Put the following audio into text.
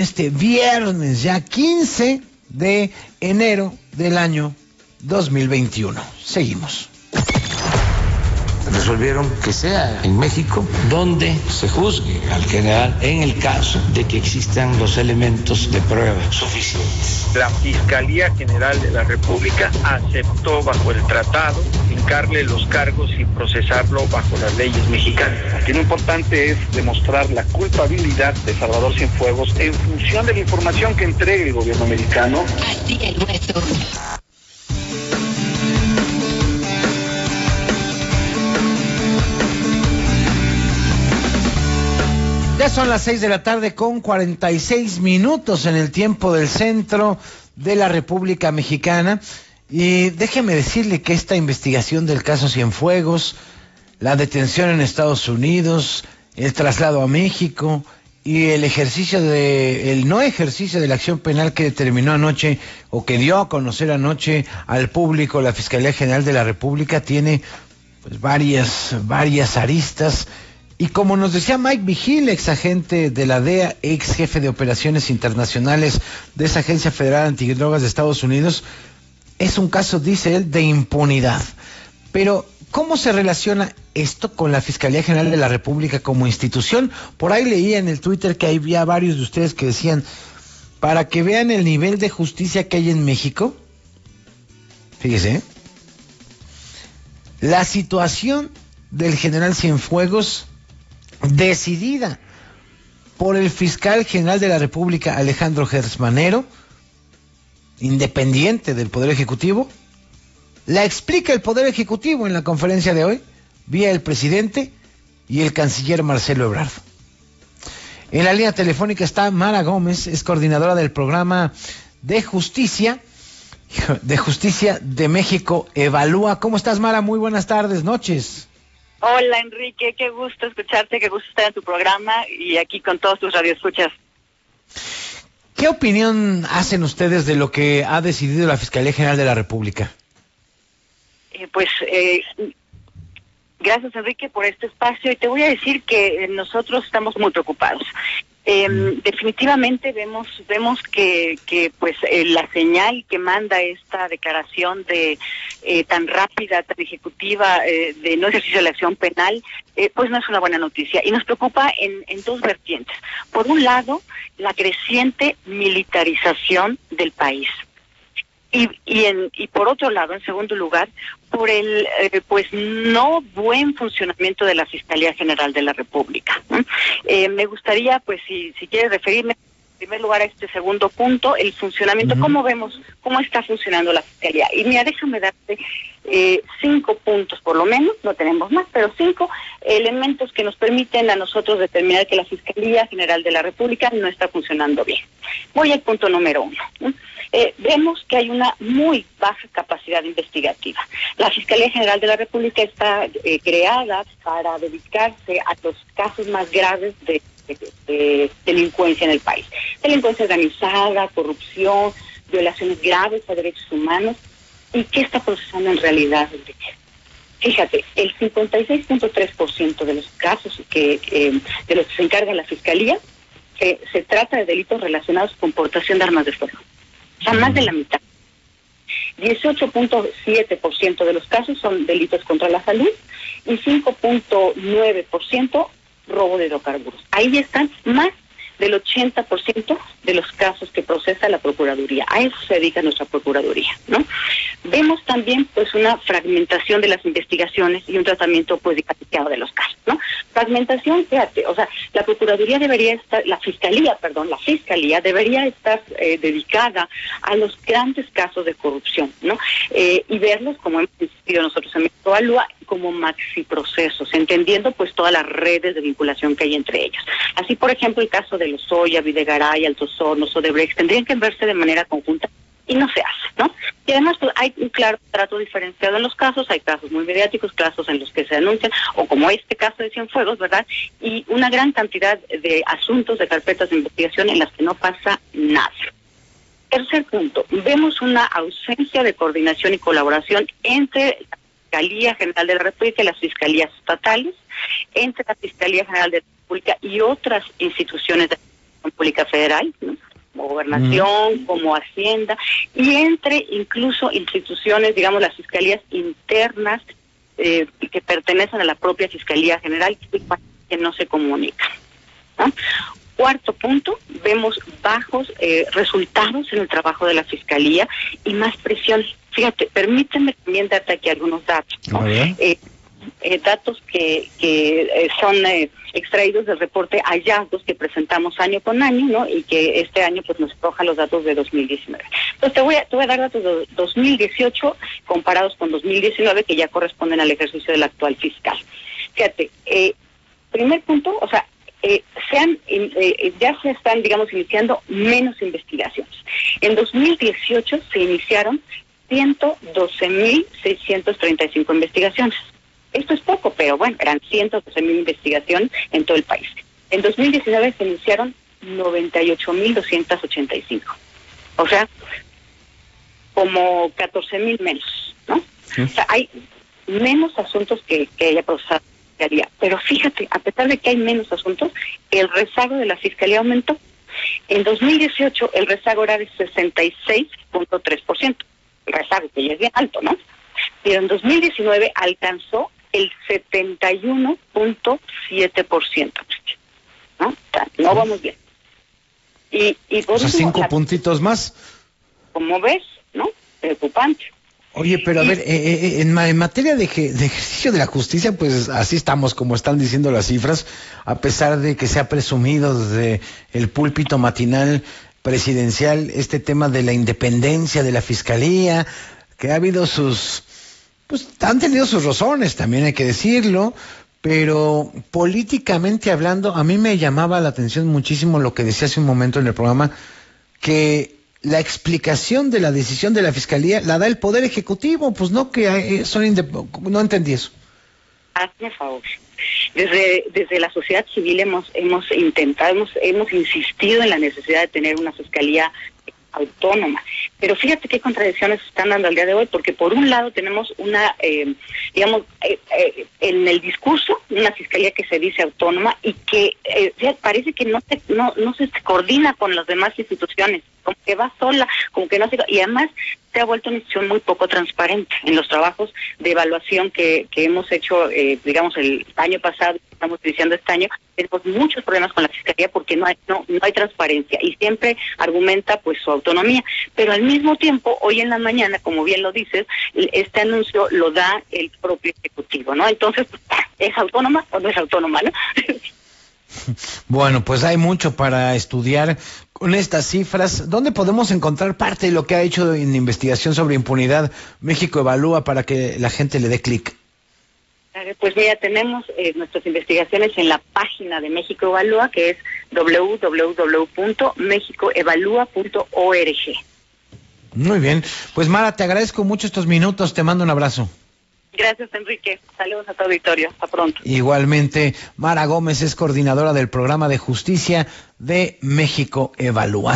este viernes, ya 15 de enero del año 2021. Seguimos resolvieron que sea en México donde se juzgue al general en el caso de que existan los elementos de prueba suficientes. La Fiscalía General de la República aceptó bajo el tratado los cargos y procesarlo bajo las leyes mexicanas. Aquí lo importante es demostrar la culpabilidad de Salvador Cienfuegos en función de la información que entregue el gobierno americano. Así el Ya son las 6 de la tarde con 46 minutos en el tiempo del centro de la República Mexicana. Y déjeme decirle que esta investigación del caso Cienfuegos, la detención en Estados Unidos, el traslado a México y el ejercicio de, el no ejercicio de la acción penal que determinó anoche o que dio a conocer anoche al público la Fiscalía General de la República tiene pues varias, varias aristas. Y como nos decía Mike Vigil, ex agente de la DEA, ex jefe de operaciones internacionales de esa Agencia Federal Antidrogas de Estados Unidos, es un caso, dice él, de impunidad. Pero, ¿cómo se relaciona esto con la Fiscalía General de la República como institución? Por ahí leía en el Twitter que había varios de ustedes que decían, para que vean el nivel de justicia que hay en México, fíjese, la situación del general Cienfuegos decidida por el fiscal general de la República, Alejandro Gersmanero, independiente del Poder Ejecutivo, la explica el Poder Ejecutivo en la conferencia de hoy, vía el presidente y el canciller Marcelo Ebrard. En la línea telefónica está Mara Gómez, es coordinadora del programa de justicia, de justicia de México Evalúa. ¿Cómo estás, Mara? Muy buenas tardes, noches. Hola Enrique, qué gusto escucharte, qué gusto estar en tu programa y aquí con todos tus radioescuchas. ¿Qué opinión hacen ustedes de lo que ha decidido la Fiscalía General de la República? Eh, pues eh, gracias Enrique por este espacio y te voy a decir que nosotros estamos muy preocupados. Eh, definitivamente vemos vemos que, que pues eh, la señal que manda esta declaración de eh, tan rápida, tan ejecutiva eh, de no ejercicio de la acción penal, pues no es una buena noticia y nos preocupa en, en dos vertientes. Por un lado, la creciente militarización del país. Y, y, en, y por otro lado, en segundo lugar, por el eh, pues no buen funcionamiento de la Fiscalía General de la República. Eh, me gustaría, pues, si, si quieres referirme en primer lugar a este segundo punto, el funcionamiento, cómo vemos, cómo está funcionando la Fiscalía. Y mira, déjame darte eh, cinco puntos por lo menos, no tenemos más, pero cinco elementos que nos permiten a nosotros determinar que la Fiscalía General de la República no está funcionando bien. Voy al punto número uno eh, vemos que hay una muy baja capacidad investigativa. La Fiscalía General de la República está eh, creada para dedicarse a los casos más graves de, delincuencia en el país. Delincuencia organizada, corrupción, violaciones graves a derechos humanos. ¿Y qué está procesando en realidad, Fíjate, el 56.3% de los casos que eh, de los que se encarga la Fiscalía eh, se trata de delitos relacionados con portación de armas de fuego o sea, más de la mitad. 18.7% de los casos son delitos contra la salud y 5.9% robo de hidrocarburos. Ahí están más del 80% de los casos que procesa la Procuraduría. A eso se dedica nuestra Procuraduría, ¿no? Vemos también pues una fragmentación de las investigaciones y un tratamiento pues de los casos, ¿no? Fragmentación, fíjate, o sea, la Procuraduría debería estar, la Fiscalía, perdón, la Fiscalía debería estar eh, dedicada a los grandes casos de corrupción, ¿no? Eh, y verlos como hemos insistido nosotros en México como maxi procesos, entendiendo pues todas las redes de vinculación que hay entre ellos. Así, por ejemplo, el caso de Lozoya, Videgaray, Altos Hornos o de Brecht tendrían que verse de manera conjunta y no se hace, ¿no? Y además pues, hay un claro trato diferenciado en los casos, hay casos muy mediáticos, casos en los que se anuncian, o como este caso de Cienfuegos, ¿verdad? Y una gran cantidad de asuntos, de carpetas de investigación en las que no pasa nada. Tercer punto, vemos una ausencia de coordinación y colaboración entre Fiscalía General de la República y las fiscalías estatales, entre la Fiscalía General de la República y otras instituciones de Pública Federal, como gobernación, como hacienda, y entre incluso instituciones, digamos, las fiscalías internas eh, que pertenecen a la propia Fiscalía General, que no se comunican. Cuarto punto, vemos bajos eh, resultados en el trabajo de la Fiscalía y más presión. Fíjate, permíteme también darte aquí algunos datos. Eh, eh, datos que, que son extraídos del reporte hallazgos que presentamos año con año, ¿no? Y que este año pues nos arroja los datos de 2019. Entonces te voy a, te voy a dar datos de 2018 comparados con 2019 que ya corresponden al ejercicio del actual fiscal. Fíjate, primer punto, o sea, eh, eh, ya se están, digamos, iniciando menos investigaciones. En 2018 se iniciaron 112.635 investigaciones. Esto es poco, pero bueno, eran 112.000 investigaciones en todo el país. En 2019 se iniciaron 98.285. O sea, como 14.000 menos, ¿no? O sea, hay menos asuntos que, que haya procesado pero fíjate, a pesar de que hay menos asuntos, el rezago de la Fiscalía aumentó. En 2018 el rezago era de 66.3%, el rezago que ya es bien alto, ¿no? Pero en 2019 alcanzó el 71.7%. ¿no? no vamos bien. Y, y por o cinco puntitos más. Como ves, ¿no? Preocupante. Oye, pero a ver, eh, eh, eh, en, materia de, ejercicio de la justicia, pues así estamos, como están diciendo las cifras, a pesar de que se ha presumido desde el púlpito matinal presidencial este tema de la independencia de la fiscalía, que ha habido sus, pues han tenido sus razones, también hay que decirlo, pero políticamente hablando, a mí me llamaba la atención muchísimo lo que decía hace un momento en el programa, que la explicación de la decisión de la fiscalía la da el poder ejecutivo, pues no que eh, son no entendí eso. Hazme favor. Desde, desde la sociedad civil hemos hemos intentado, hemos, hemos insistido en la necesidad de tener una fiscalía autónoma. Pero fíjate qué contradicciones están dando al día de hoy, porque por un lado tenemos una, eh, digamos, eh, eh, en el discurso, una fiscalía que se dice autónoma y que parece que no, no, no se coordina con las demás instituciones, como que va sola, como que no se... Y además se ha vuelto una institución muy poco transparente en los trabajos de evaluación que, que hemos hecho, digamos, el año pasado, estamos diciendo este año, tenemos muchos problemas con la fiscalía porque no hay, no, no hay transparencia y siempre argumenta pues su autonomía. Pero al mismo tiempo, hoy en la mañana, como bien lo dices, este anuncio lo da el propio Ejecutivo, ¿no? Entonces, ¿es autónoma o no es autónoma, no? Bueno, pues hay mucho para estudiar con estas cifras. ¿Dónde podemos encontrar parte de lo que ha hecho en investigación sobre impunidad México Evalúa para que la gente le dé clic? Pues mira, tenemos eh, nuestras investigaciones en la página de México Evalúa, que es www.mexicoevalúa.org. Muy bien. Pues Mara, te agradezco mucho estos minutos. Te mando un abrazo. Gracias, Enrique. Saludos a tu auditorio. Hasta pronto. Igualmente, Mara Gómez es coordinadora del programa de justicia de México Evalúa.